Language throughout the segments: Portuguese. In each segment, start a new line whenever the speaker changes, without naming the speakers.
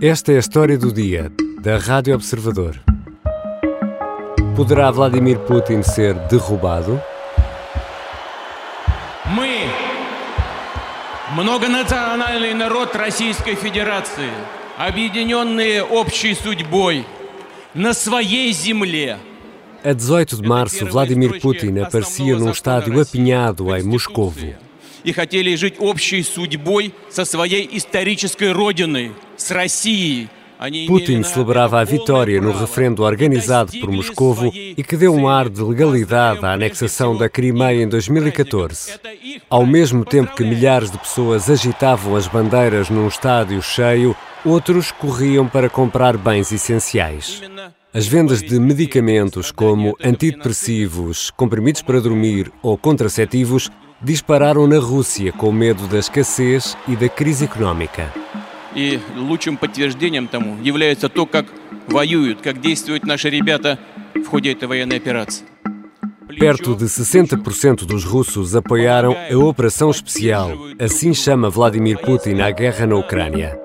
Esta é a história do dia da Rádio Observador. Poderá Vladimir Putin ser derrubado?
Мы многонациональный народ Российской Федерации, объединенные общей судьбой на своей земле.
A 18 de março, Vladimir Putin aparecia num estádio apinhado em Moscovo.
И хотели жить общей судьбой со своей исторической родиной, с Россией.
Putin celebrava a vitória no referendo organizado por Moscovo e que deu um ar de legalidade à anexação da Crimeia em 2014. Ao mesmo tempo que milhares de pessoas agitavam as bandeiras num estádio cheio, outros corriam para comprar bens essenciais. As vendas de medicamentos como antidepressivos, comprimidos para dormir ou contraceptivos dispararam na Rússia com medo da escassez e da crise económica.
И лучшим подтверждением тому является то, как воюют, как действуют наши ребята в ходе этой военной операции.
Perto de 60% dos russos apoiaram a Operação Especial, assim chama Vladimir Putin a guerra na Ucrânia.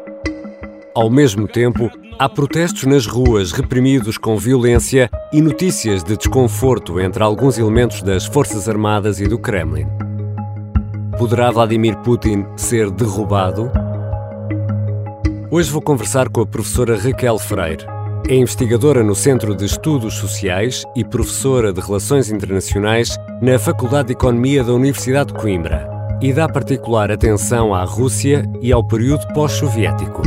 Ao mesmo tempo, há protestos nas ruas reprimidos com violência e notícias de desconforto entre alguns elementos das Forças Armadas e do Kremlin. Poderá Vladimir Putin ser derrubado? Hoje vou conversar com a professora Raquel Freire. É investigadora no Centro de Estudos Sociais e professora de Relações Internacionais na Faculdade de Economia da Universidade de Coimbra e dá particular atenção à Rússia e ao período pós-soviético.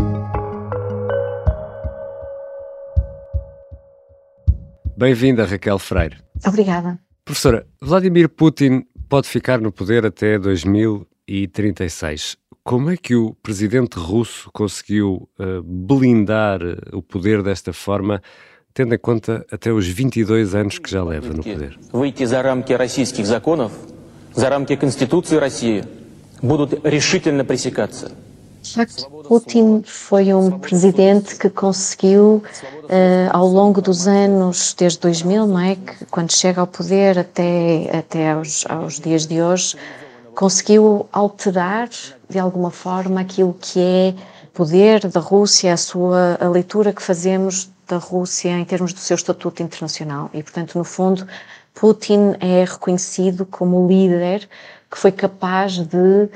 Bem-vinda, Raquel Freire.
Obrigada.
Professora, Vladimir Putin pode ficar no poder até 2036. Como é que o presidente russo conseguiu uh, blindar o poder desta forma, tendo em conta até os 22 anos que já leva no poder?
Выйти за рамки российских законов, за рамки Конституции России, будут решительно пресекаться.
De facto, Putin foi um presidente que conseguiu, uh, ao longo dos anos, desde 2000, não é? Que, quando chega ao poder até, até aos, aos dias de hoje, conseguiu alterar, de alguma forma, aquilo que é poder da Rússia, a sua a leitura que fazemos da Rússia em termos do seu estatuto internacional. E, portanto, no fundo, Putin é reconhecido como líder que foi capaz de uh,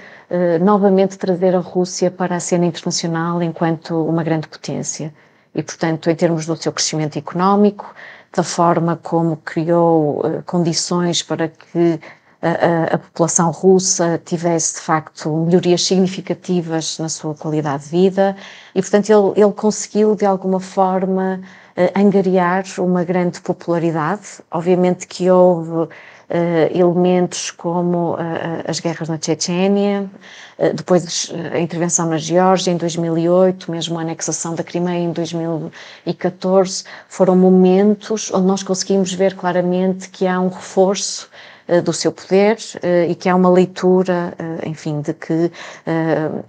novamente trazer a Rússia para a cena internacional enquanto uma grande potência. E, portanto, em termos do seu crescimento económico, da forma como criou uh, condições para que a, a, população russa tivesse, de facto, melhorias significativas na sua qualidade de vida, e, portanto, ele, ele conseguiu, de alguma forma, uh, angariar uma grande popularidade. Obviamente que houve Uh, elementos como uh, as guerras na Chechênia, uh, depois a intervenção na Geórgia em 2008, mesmo a anexação da Crimeia em 2014, foram momentos onde nós conseguimos ver claramente que há um reforço do seu poder e que há uma leitura, enfim, de que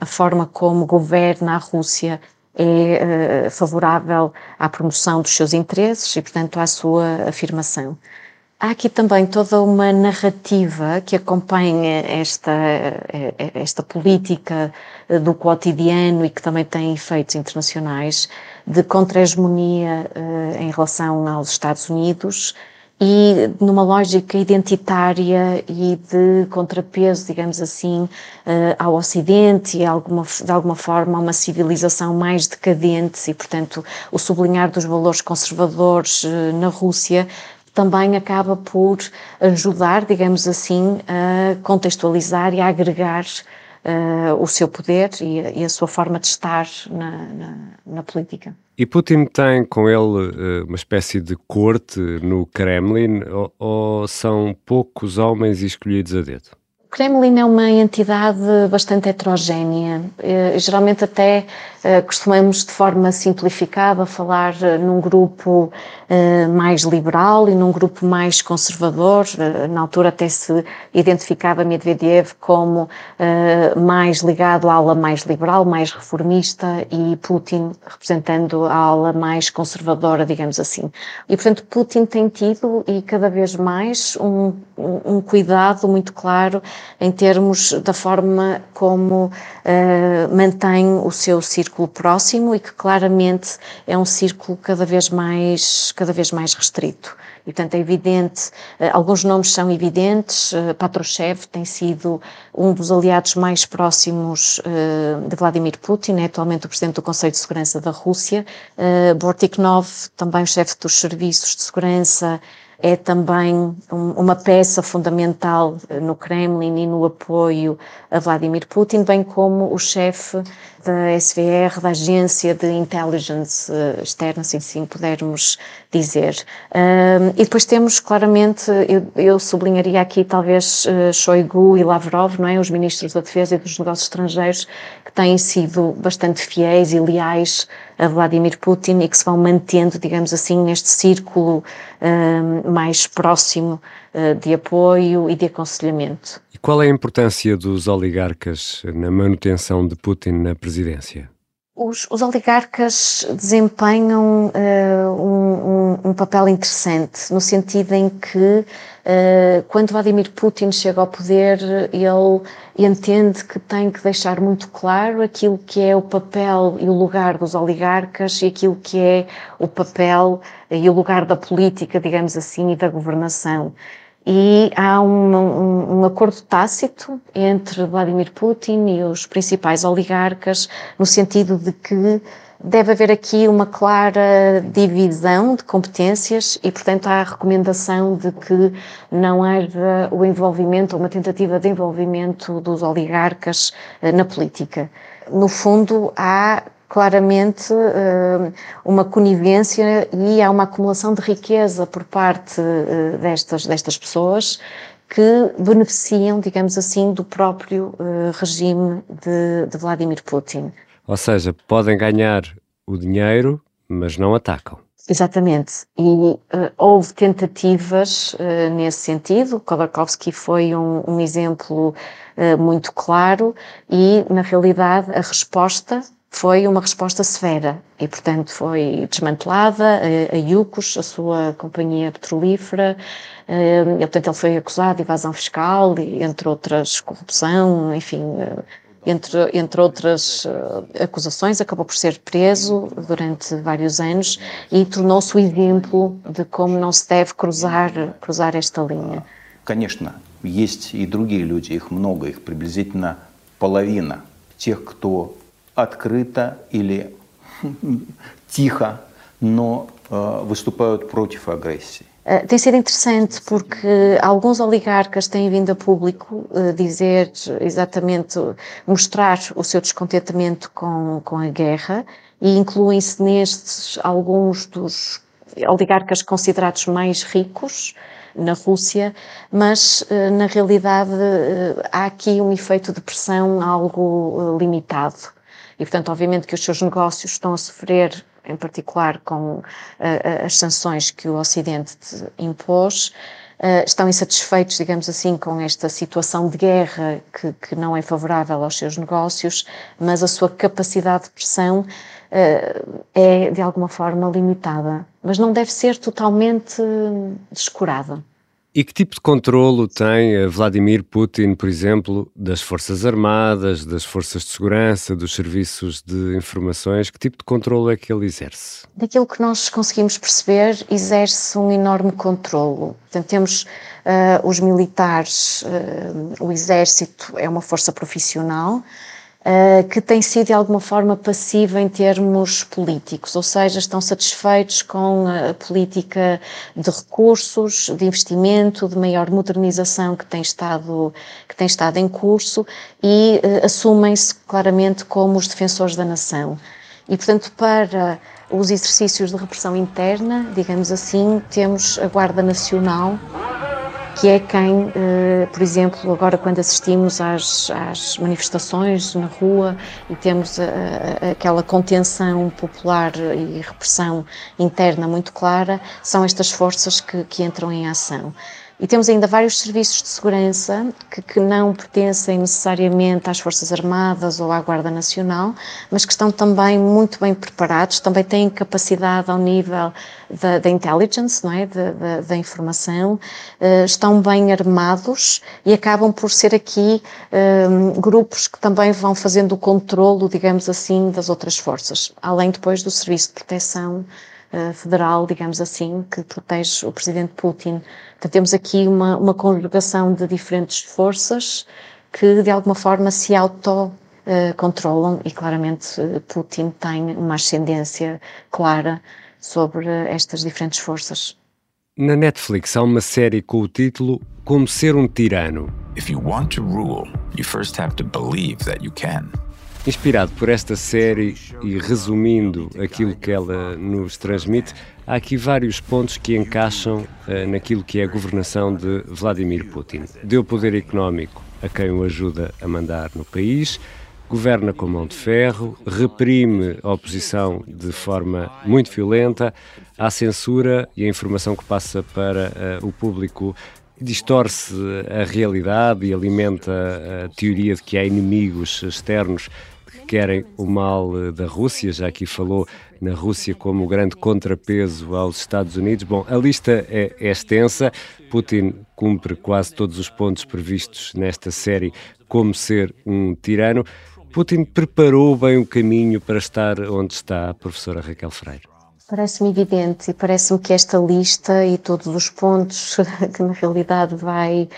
a forma como governa a Rússia é favorável à promoção dos seus interesses e, portanto, à sua afirmação. Há aqui também toda uma narrativa que acompanha esta, esta política do cotidiano e que também tem efeitos internacionais de contra-hegemonia em relação aos Estados Unidos e numa lógica identitária e de contrapeso, digamos assim, uh, ao Ocidente e alguma, de alguma forma a uma civilização mais decadente e, portanto, o sublinhar dos valores conservadores uh, na Rússia também acaba por ajudar, digamos assim, a contextualizar e a agregar uh, o seu poder e, e, a sua forma de estar na, na, na política.
E Putin tem com ele uh, uma espécie de corte no Kremlin ou, ou são poucos homens escolhidos a dedo?
Kremlin é uma entidade bastante heterogénea. Uh, geralmente até costumamos de forma simplificada falar num grupo eh, mais liberal e num grupo mais conservador. Na altura até se identificava Medvedev como mais ligado à ala mais liberal, mais reformista e Putin representando a ala mais conservadora, digamos assim. E portanto Putin tem tido e cada vez mais um, um cuidado muito claro em termos da forma como uh, mantém o seu círculo próximo e que claramente é um círculo cada vez mais, cada vez mais restrito. E, portanto, é evidente, uh, alguns nomes são evidentes, uh, Patrushev tem sido um dos aliados mais próximos de Vladimir Putin, é atualmente o Presidente do Conselho de Segurança da Rússia, Bortiknov, também o chefe dos serviços de segurança, é também uma peça fundamental eh, no Kremlin e no apoio a Vladimir Putin, bem como o chefe da SVR, da Agência de Intelligence eh, Externa, se assim pudermos dizer. e depois temos claramente, eu, eu sublinharia aqui talvez uh, Shoigu e Lavrov, não é? os ministros da Defesa e dos Negócios Estrangeiros, que têm sido bastante fiéis e leais a Vladimir Putin e que se vão mantendo, digamos assim, neste círculo mais próximo de apoio e de aconselhamento.
E qual é a importância dos oligarcas na manutenção de Putin na presidência?
Os, os oligarcas desempenham uh, um, um, um, papel interessante, no sentido em que, uh, quando Vladimir Putin chega ao poder, ele entende que tem que deixar muito claro aquilo que é o papel e o lugar dos oligarcas e aquilo que é o papel e o lugar da política, digamos assim, e da governação e há um, um, um, acordo tácito entre Vladimir Putin e os principais oligarcas, no sentido de que deve haver aqui uma clara divisão de competências e, portanto, há a recomendação de que não haja o envolvimento ou uma tentativa de envolvimento dos oligarcas eh, na política. No fundo, há claramente uh, uma conivência e há uma acumulação de riqueza por parte uh, destas, destas pessoas que beneficiam, digamos assim, do próprio uh, regime de, de Vladimir Putin.
Ou seja, podem ganhar o dinheiro, mas não atacam.
Exatamente. E uh, houve tentativas uh, nesse sentido. Khodorkovsky foi um, um exemplo uh, muito claro e, na realidade, a resposta foi uma resposta severa e, portanto, foi desmantelada a, a Iucos, a sua companhia petrolífera, eh, e, portanto, ele foi acusado de evasão fiscal, entre outras, corrupção, enfim, eh, entre, entre outras uh, acusações, acabou por ser preso durante vários anos e tornou-se o exemplo de como não se deve cruzar, cruzar esta linha.
Конечно, есть и другие люди, их много, их приблизительно половина тех, кто открыто или тихо, но выступают против агрессии.
Tem sido interessante porque alguns oligarcas têm vindo a público dizer exatamente, mostrar o seu descontentamento com, com a guerra e incluem-se nestes alguns dos oligarcas considerados mais ricos na Rússia, mas na realidade há aqui um efeito de pressão algo limitado. E, portanto, obviamente que os seus negócios estão a sofrer, em particular com uh, as sanções que o Ocidente impôs, uh, estão insatisfeitos, digamos assim, com esta situação de guerra que, que, não é favorável aos seus negócios, mas a sua capacidade de pressão uh, é, de alguma forma, limitada. Mas não deve ser totalmente descurada.
E que tipo de controlo tem Vladimir Putin, por exemplo, das Forças Armadas, das Forças de Segurança, dos serviços de informações? Que tipo de controlo é que ele exerce?
Daquilo que nós conseguimos perceber, exerce um enorme controlo. Portanto, temos uh, os militares, uh, o exército é uma força profissional, uh, que tem sido de alguma forma passiva em termos políticos, ou seja, estão satisfeitos com a política de recursos, de investimento, de maior modernização que tem estado, que tem estado em curso e uh, assumem-se claramente como os defensores da nação. E, portanto, para os exercícios de repressão interna, digamos assim, temos a Guarda Nacional que é quem, eh, por exemplo, agora quando assistimos às, às manifestações na rua e temos a, a, aquela contenção popular e repressão interna muito clara, são estas forças que, que entram em ação. E temos ainda vários serviços de segurança que, que, não pertencem necessariamente às Forças Armadas ou à Guarda Nacional, mas que estão também muito bem preparados, também têm capacidade ao nível da, da intelligence, não é? da, da, da informação, uh, estão bem armados e acabam por ser aqui uh, grupos que também vão fazendo o controlo, digamos assim, das outras forças, além depois do Serviço de Proteção federal, digamos assim, que protege o presidente Putin. Então, temos aqui uma, uma congregação de diferentes forças que, de alguma forma, se auto-controlam e, claramente, eh, Putin tem uma ascendência clara sobre estas diferentes forças.
Na Netflix há uma série com o título Como Ser um Tirano.
If you want to rule, you first have to believe that you can.
Inspirado por esta série e resumindo aquilo que ela nos transmite, há aqui vários pontos que encaixam uh, naquilo que é a governação de Vladimir Putin. Deu poder económico a quem o ajuda a mandar no país, governa com mão de ferro, reprime a oposição de forma muito violenta, há censura e a informação que passa para uh, o público distorce a realidade e alimenta a teoria de que há inimigos externos querem o mal eh, da Rússia, já aqui falou na Rússia como grande contrapeso aos Estados Unidos. Bom, a lista é, é extensa. Putin cumpre quase todos os pontos previstos nesta série como ser um tirano. Putin preparou bem o caminho para estar onde está, a professora Raquel Freire.
Parece-me evidente e parece-me que esta lista e todos os pontos que na realidade vai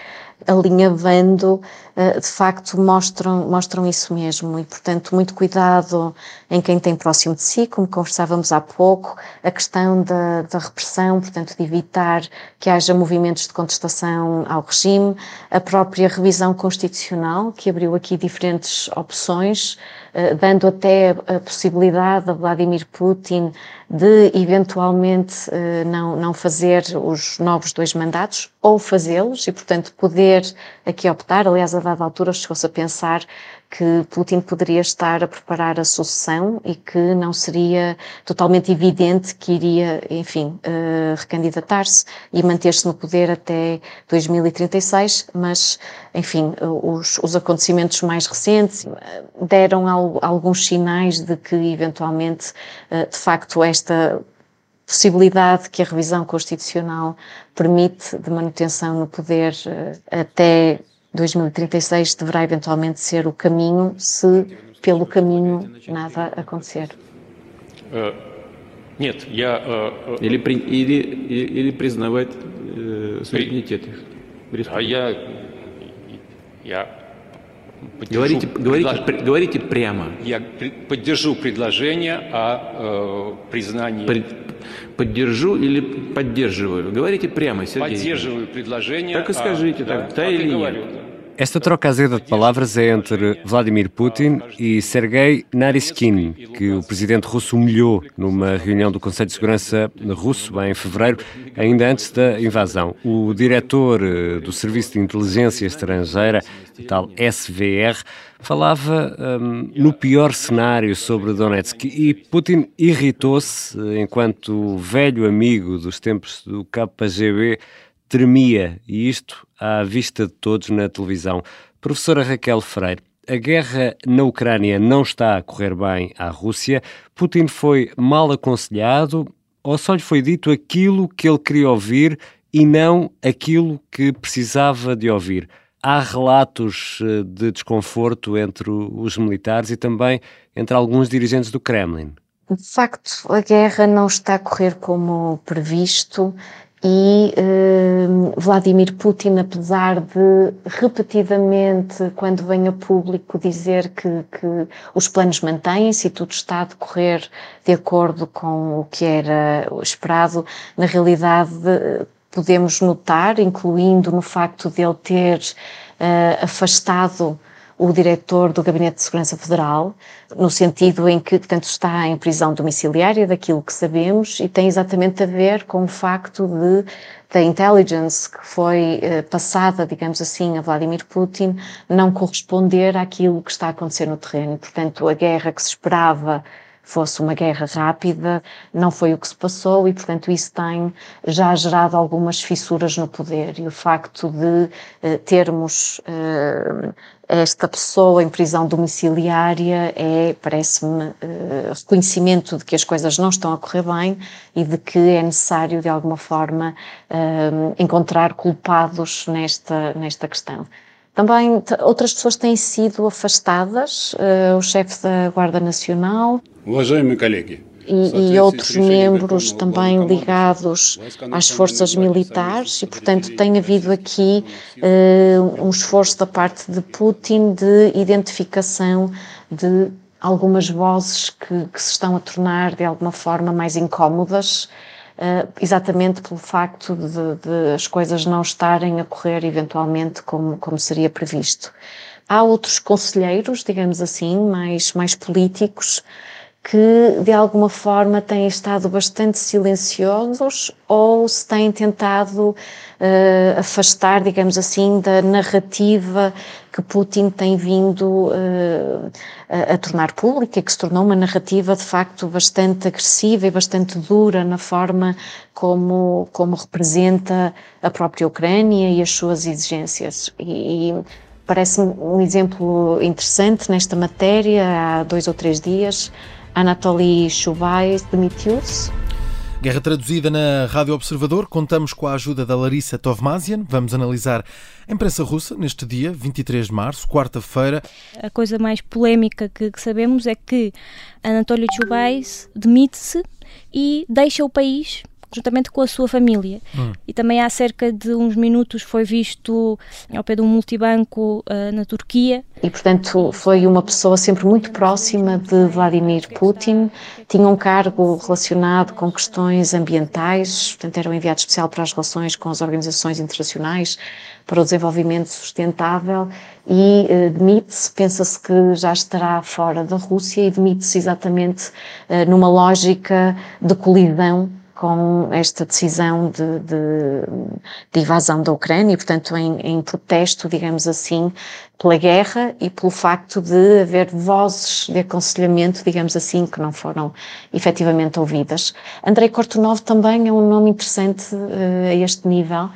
alinhavando, eh, de facto mostram, mostram isso mesmo. E, portanto, muito cuidado em quem tem próximo de si, como conversávamos há pouco, a questão da, da repressão, portanto, de evitar que haja movimentos de contestação ao regime, a própria revisão constitucional, que abriu aqui diferentes opções, dando até a possibilidade a Vladimir Putin de eventualmente eh, não, não fazer os novos dois mandatos ou fazê-los e, portanto, poder aqui optar. Aliás, a dada altura chegou-se a pensar que Putin poderia estar a preparar a sucessão e que não seria totalmente evidente que iria, enfim, uh, recandidatar-se e manter-se no poder até 2036, mas, enfim, os, os acontecimentos mais recentes eh, deram al, alguns sinais de que, eventualmente, uh, de facto, esta possibilidade que a revisão constitucional permite de manutenção no poder uh, até 2036 deverá eventualmente ser o caminho, se pelo caminho nada acontecer.
Нет, я... Или, при, или, или признавать э, суверенитет их. А я... Я Говорите, говорите, предлож... говорите прямо.
Я поддержу предложение о э, признании... При...
Поддержу или поддерживаю? Говорите прямо, Сергей.
Поддерживаю предложение.
Так и скажите, о... так, да, да или говорю, нет. Да.
Esta troca azeda de palavras é entre Vladimir Putin e Sergei Naryshkin, que o presidente russo humilhou numa reunião do Conselho de Segurança russo em fevereiro, ainda antes da invasão. O diretor eh, do Serviço de Inteligência Estrangeira, tal SVR, falava um, no pior cenário sobre Donetsk e Putin irritou-se enquanto velho amigo dos tempos do KGB tremia, e isto à vista de todos na televisão. Professora Raquel Freire, a guerra na Ucrânia não está a correr bem à Rússia. Putin foi mal aconselhado ou só lhe foi dito aquilo que ele queria ouvir e não aquilo que precisava de ouvir? Há relatos eh, de desconforto entre os militares e também entre alguns dirigentes do Kremlin.
De facto, a guerra não está a correr como previsto e eh, Vladimir Putin, apesar de repetidamente, quando vem a público, dizer que, que os planos mantêm-se e tudo está a decorrer de acordo com o que era esperado, na realidade podemos notar, incluindo no facto de ele ter uh, afastado o diretor do Gabinete de Segurança Federal, no sentido em que, portanto, está em prisão domiciliária, daquilo que sabemos, e tem exatamente a ver com o facto de da intelligence que foi eh, passada, digamos assim, a Vladimir Putin, não corresponder àquilo que está a acontecer no terreno. Portanto, a guerra que se esperava fosse uma guerra rápida, não foi o que se passou e, portanto, isso tem já gerado algumas fissuras no poder. E o facto de uh, termos uh, esta pessoa em prisão domiciliária é, parece-me, uh, reconhecimento de que as coisas não estão a correr bem e de que é necessário, de alguma forma, encontrar culpados nesta, nesta questão. Também outras pessoas têm sido afastadas, uh, o chefe da Guarda Nacional. E, e, outros membros também ligados às forças militares, e portanto tem havido aqui uh, um esforço da parte de Putin de identificação de algumas vozes que, que se estão a tornar de alguma forma mais incómodas exatamente pelo facto de, de, as coisas não estarem a correr eventualmente como, como seria previsto. Há outros conselheiros, digamos assim, mais, mais políticos, que de alguma forma têm estado bastante silenciosos ou se têm tentado uh, afastar, digamos assim, da narrativa que Putin tem vindo uh, a, a, tornar pública, que se tornou uma narrativa de facto bastante agressiva e bastante dura na forma como, como representa a própria Ucrânia e as suas exigências. E, e parece-me um exemplo interessante nesta matéria, há dois ou três dias, Anatoly Chubais demitiu-se.
Guerra traduzida na Rádio Observador, contamos com a ajuda da Larissa Tovmazian. Vamos analisar a imprensa russa neste dia, 23 de março, quarta-feira.
A coisa mais polémica que, que sabemos é que Anatoly Chubais demite-se e deixa o país juntamente com a sua família. Hum. E também há cerca de uns minutos foi visto ao pé de um multibanco uh, na Turquia.
E, portanto, foi uma pessoa sempre muito próxima de Vladimir Putin, tinha um cargo relacionado com questões ambientais, portanto, era um enviado especial para as relações com as organizações internacionais para o desenvolvimento sustentável e uh, demite-se, pensa-se que já estará fora da Rússia e demite-se exatamente uh, numa lógica de colisão com esta decisão de, de, de, invasão da Ucrânia e, portanto, em, em, protesto, digamos assim, pela guerra e pelo facto de haver vozes de aconselhamento, digamos assim, que não foram efetivamente ouvidas. Andrei Kortunov também é um nome interessante uh, a este nível.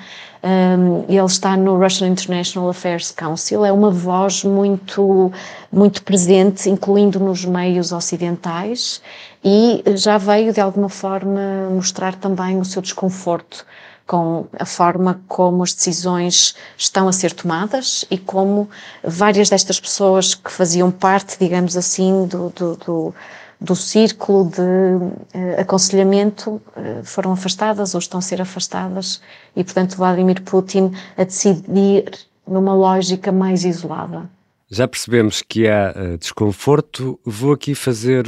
Um, ele está no Russian International Affairs Council, é uma voz muito, muito presente, incluindo nos meios ocidentais, e já veio de alguma forma mostrar também o seu desconforto com a forma como as decisões estão a ser tomadas e como várias destas pessoas que faziam parte, digamos assim, do, do, do do círculo de uh, aconselhamento uh, foram afastadas ou estão a ser afastadas e, portanto, Vladimir Putin a decidir numa lógica mais isolada.
Já percebemos que há uh, desconforto. Vou aqui fazer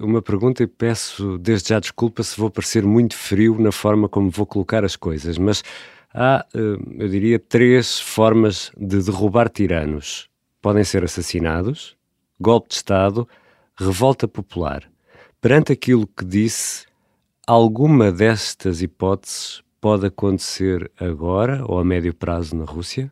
uma pergunta e peço desde já desculpa se vou parecer muito frio na forma como vou colocar as coisas, mas há, eu diria, três formas de derrubar tiranos. Podem ser assassinados, golpe de Estado revolta popular. Perante aquilo que disse, alguma destas hipóteses pode acontecer agora ou a médio prazo na Rússia?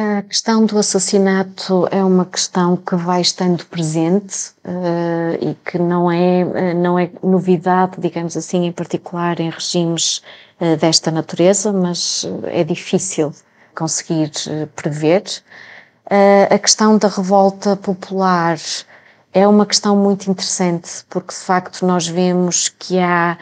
A questão do assassinato é uma questão que vai estando presente uh, e que não é, uh, não é novidade, digamos assim, em particular em regimes uh, desta natureza, mas é difícil conseguir prever. a questão da revolta popular é uma questão muito interessante, porque de facto nós vemos que há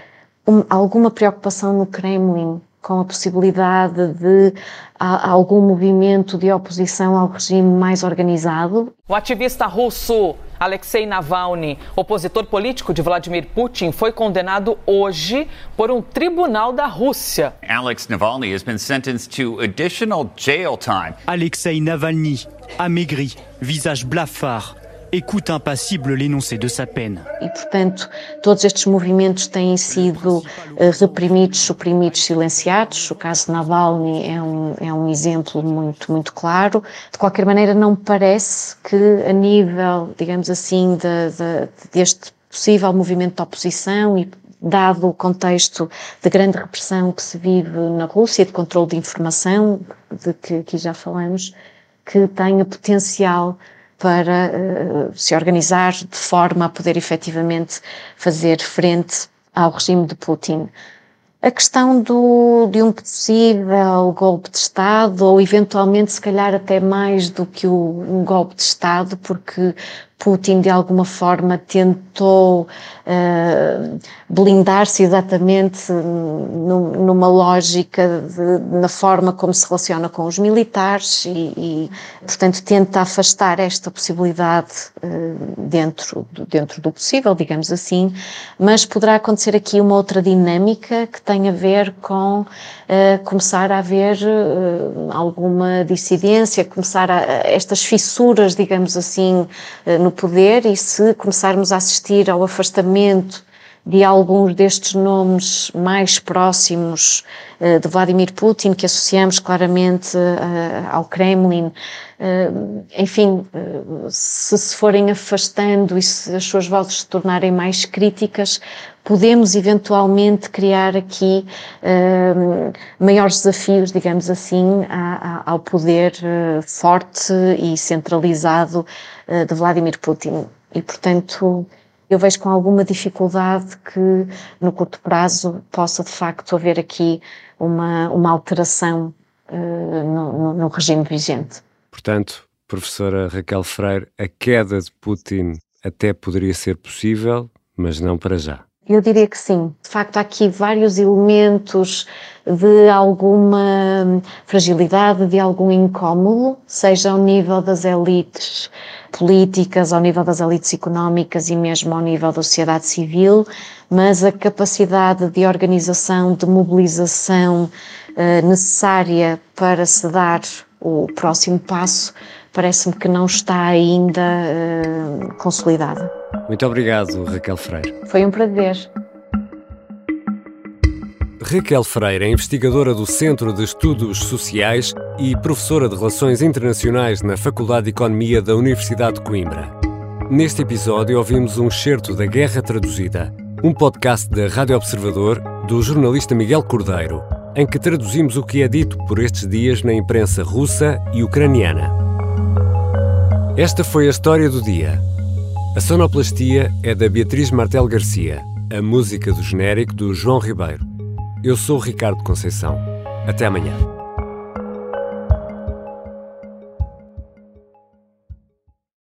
um, alguma preocupação no Kremlin com a possibilidade de a, algum movimento de oposição ao regime mais organizado.
O ativista russo Alexei Navalny, opositor político de Vladimir Putin, foi condenado hoje por um tribunal da Rússia.
Alex Navalny has been sentenced to additional jail time.
Alexei Navalny, amaigri, visage blafard écoute impassible l'énoncé de sa peine.
E, portanto, todos estes movimentos têm sido uh, reprimidos, suprimidos, silenciados. O caso Navalny é um, é um exemplo muito, muito claro. De qualquer maneira, não parece que, a nível, digamos assim, de, de, deste possível movimento de oposição e dado o contexto de grande repressão que se vive na Rússia, de controle de informação, de que aqui já falamos, que tenha potencial para uh, se organizar de forma a poder efetivamente fazer frente ao regime de Putin. A questão do, de um possível golpe de Estado, ou eventualmente, se calhar, até mais do que o, um golpe de Estado, porque Putin de alguma forma tentou uh, blindar-se exatamente numa lógica de, na forma como se relaciona com os militares e, e portanto, tenta afastar esta possibilidade uh, dentro, do, dentro do possível, digamos assim, mas poderá acontecer aqui uma outra dinâmica que tem a ver com uh, começar a haver alguma dissidência, começar a, estas fissuras, digamos assim, no poder e se começarmos a assistir ao afastamento de alguns destes nomes mais próximos uh, de Vladimir Putin, que associamos claramente uh, ao Kremlin, uh, enfim, se se forem afastando e se as suas vozes se tornarem mais críticas, podemos eventualmente criar aqui maiores desafios, digamos assim, a, a, ao poder forte e centralizado de Vladimir Putin. E, portanto, eu vejo com alguma dificuldade que no curto prazo possa de facto haver aqui uma, uma alteração uh, no, no, regime vigente.
Portanto, professora Raquel Freire, a queda de Putin até poderia ser possível, mas não para já.
Eu diria que sim. De facto, há aqui vários elementos de alguma fragilidade, de algum incômodo, seja ao nível das elites políticas, ao nível das elites económicas e mesmo ao nível da sociedade civil, mas a capacidade de organização, de mobilização eh, necessária para se dar o próximo passo parece-me que não está ainda uh, consolidada.
Muito obrigado, Raquel Freire.
Foi um prazer.
Raquel Freire é investigadora do Centro de Estudos Sociais e professora de Relações Internacionais na Faculdade de Economia da Universidade de Coimbra. Neste episódio ouvimos um excerto da Guerra Traduzida, um podcast da Rádio Observador do jornalista Miguel Cordeiro, em que traduzimos o que é dito por estes dias na imprensa russa e ucraniana. Esta foi a história do dia. A sonoplastia é da Beatriz Martel Garcia, a música do genérico do João Ribeiro. Eu sou Ricardo Conceição. Até amanhã.